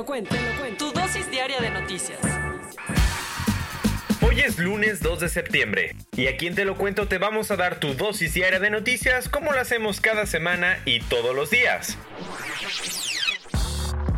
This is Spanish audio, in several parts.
Lo cuento, te lo cuento. Tu dosis diaria de noticias. Hoy es lunes 2 de septiembre y aquí en Te lo cuento te vamos a dar tu dosis diaria de noticias como lo hacemos cada semana y todos los días.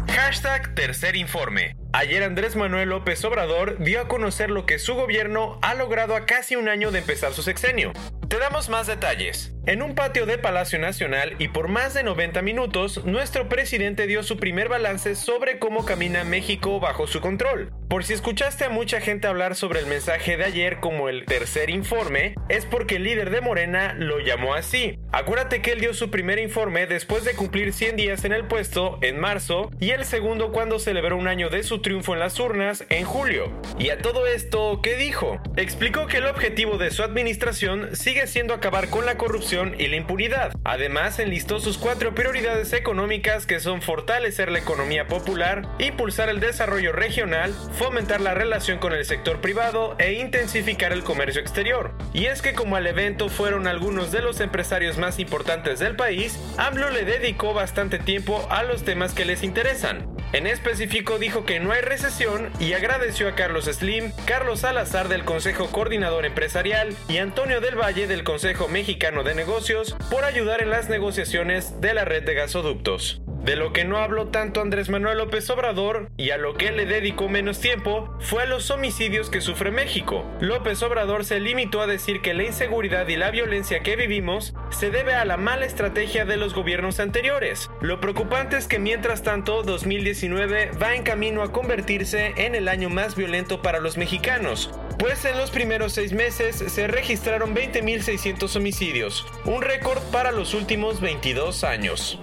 Hashtag Tercer Informe. Ayer Andrés Manuel López Obrador dio a conocer lo que su gobierno ha logrado a casi un año de empezar su sexenio. Te damos más detalles. En un patio de Palacio Nacional y por más de 90 minutos, nuestro presidente dio su primer balance sobre cómo camina México bajo su control. Por si escuchaste a mucha gente hablar sobre el mensaje de ayer como el tercer informe, es porque el líder de Morena lo llamó así. Acuérdate que él dio su primer informe después de cumplir 100 días en el puesto en marzo y el segundo cuando celebró un año de su triunfo en las urnas en julio. Y a todo esto, ¿qué dijo? Explicó que el objetivo de su administración sigue siendo acabar con la corrupción y la impunidad. Además, enlistó sus cuatro prioridades económicas que son fortalecer la economía popular, impulsar el desarrollo regional, fomentar la relación con el sector privado e intensificar el comercio exterior. Y es que como al evento fueron algunos de los empresarios más importantes del país, AMLO le dedicó bastante tiempo a los temas que les interesan. En específico dijo que no hay recesión y agradeció a Carlos Slim, Carlos Salazar del Consejo Coordinador Empresarial y Antonio del Valle del Consejo Mexicano de Negocios por ayudar en las negociaciones de la red de gasoductos. De lo que no habló tanto Andrés Manuel López Obrador y a lo que le dedicó menos tiempo fue a los homicidios que sufre México. López Obrador se limitó a decir que la inseguridad y la violencia que vivimos se debe a la mala estrategia de los gobiernos anteriores. Lo preocupante es que mientras tanto 2019 va en camino a convertirse en el año más violento para los mexicanos, pues en los primeros seis meses se registraron 20.600 homicidios, un récord para los últimos 22 años.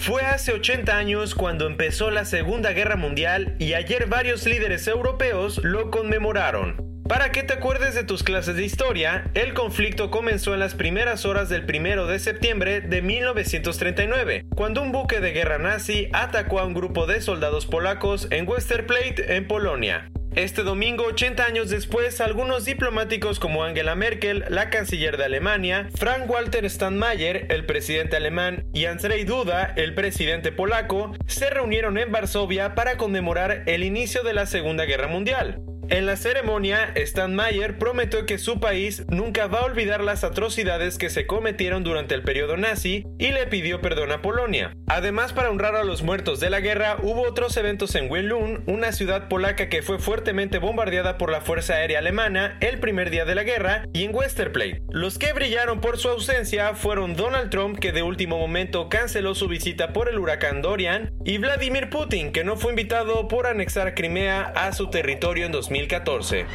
Fue hace 80 años cuando empezó la Segunda Guerra Mundial y ayer varios líderes europeos lo conmemoraron. Para que te acuerdes de tus clases de historia, el conflicto comenzó en las primeras horas del 1 de septiembre de 1939, cuando un buque de guerra nazi atacó a un grupo de soldados polacos en Westerplatte, en Polonia. Este domingo, 80 años después, algunos diplomáticos como Angela Merkel, la canciller de Alemania, Frank-Walter Steinmeier, el presidente alemán, y Andrzej Duda, el presidente polaco, se reunieron en Varsovia para conmemorar el inicio de la Segunda Guerra Mundial. En la ceremonia, Stan Mayer prometió que su país nunca va a olvidar las atrocidades que se cometieron durante el periodo nazi y le pidió perdón a Polonia. Además, para honrar a los muertos de la guerra, hubo otros eventos en Wielun, una ciudad polaca que fue fuertemente bombardeada por la Fuerza Aérea Alemana el primer día de la guerra, y en Westerplatte. Los que brillaron por su ausencia fueron Donald Trump, que de último momento canceló su visita por el huracán Dorian, y Vladimir Putin, que no fue invitado por anexar Crimea a su territorio en 2000 2014.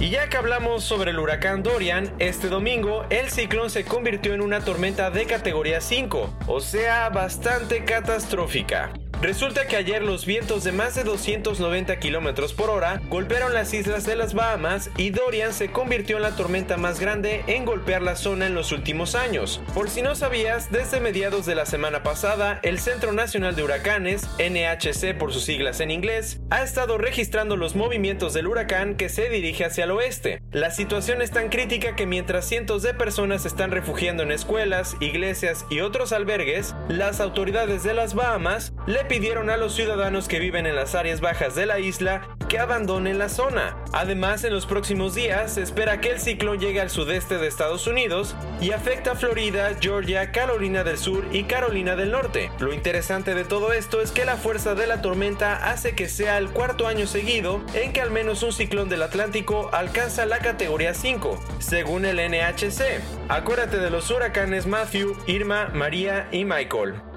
Y ya que hablamos sobre el huracán Dorian, este domingo el ciclón se convirtió en una tormenta de categoría 5, o sea, bastante catastrófica. Resulta que ayer los vientos de más de 290 km por hora golpearon las islas de las Bahamas y Dorian se convirtió en la tormenta más grande en golpear la zona en los últimos años. Por si no sabías, desde mediados de la semana pasada, el Centro Nacional de Huracanes, NHC por sus siglas en inglés, ha estado registrando los movimientos del huracán que se dirige hacia el oeste. La situación es tan crítica que mientras cientos de personas están refugiando en escuelas, iglesias y otros albergues, las autoridades de las Bahamas le pidieron a los ciudadanos que viven en las áreas bajas de la isla que abandonen la zona. Además, en los próximos días se espera que el ciclón llegue al sudeste de Estados Unidos y afecta a Florida, Georgia, Carolina del Sur y Carolina del Norte. Lo interesante de todo esto es que la fuerza de la tormenta hace que sea el cuarto año seguido en que al menos un ciclón del Atlántico alcanza la categoría 5, según el NHC. Acuérdate de los huracanes Matthew, Irma, María y Michael.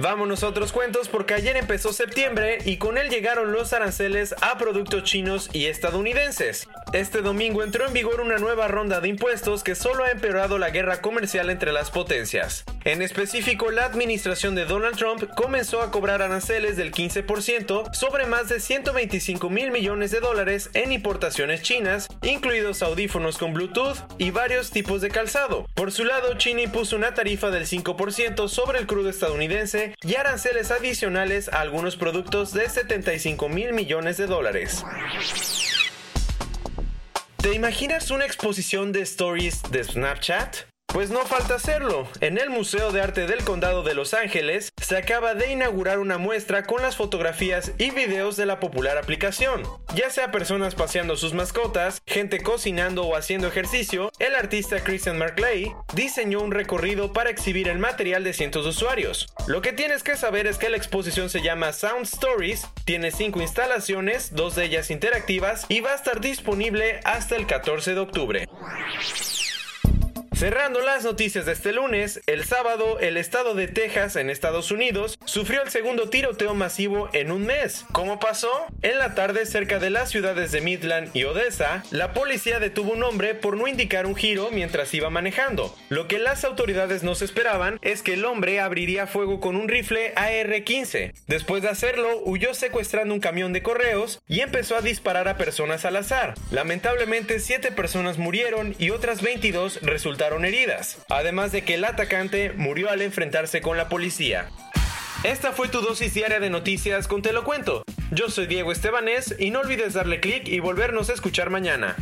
Vámonos a otros cuentos porque ayer empezó septiembre y con él llegaron los aranceles a productos chinos y estadounidenses. Este domingo entró en vigor una nueva ronda de impuestos que solo ha empeorado la guerra comercial entre las potencias. En específico, la administración de Donald Trump comenzó a cobrar aranceles del 15% sobre más de 125 mil millones de dólares en importaciones chinas, incluidos audífonos con Bluetooth y varios tipos de calzado. Por su lado, China impuso una tarifa del 5% sobre el crudo estadounidense y aranceles adicionales a algunos productos de 75 mil millones de dólares. ¿Te imaginas una exposición de stories de Snapchat? Pues no falta hacerlo. En el Museo de Arte del Condado de Los Ángeles se acaba de inaugurar una muestra con las fotografías y videos de la popular aplicación. Ya sea personas paseando sus mascotas, gente cocinando o haciendo ejercicio, el artista Christian Markley diseñó un recorrido para exhibir el material de cientos de usuarios. Lo que tienes que saber es que la exposición se llama Sound Stories, tiene 5 instalaciones, dos de ellas interactivas y va a estar disponible hasta el 14 de octubre. Cerrando las noticias de este lunes, el sábado el estado de Texas en Estados Unidos sufrió el segundo tiroteo masivo en un mes. ¿Cómo pasó? En la tarde cerca de las ciudades de Midland y Odessa, la policía detuvo un hombre por no indicar un giro mientras iba manejando. Lo que las autoridades no se esperaban es que el hombre abriría fuego con un rifle AR-15. Después de hacerlo, huyó secuestrando un camión de correos y empezó a disparar a personas al azar. Lamentablemente, 7 personas murieron y otras 22 heridas, además de que el atacante murió al enfrentarse con la policía. Esta fue tu dosis diaria de noticias con Te lo cuento. Yo soy Diego Estebanés y no olvides darle clic y volvernos a escuchar mañana.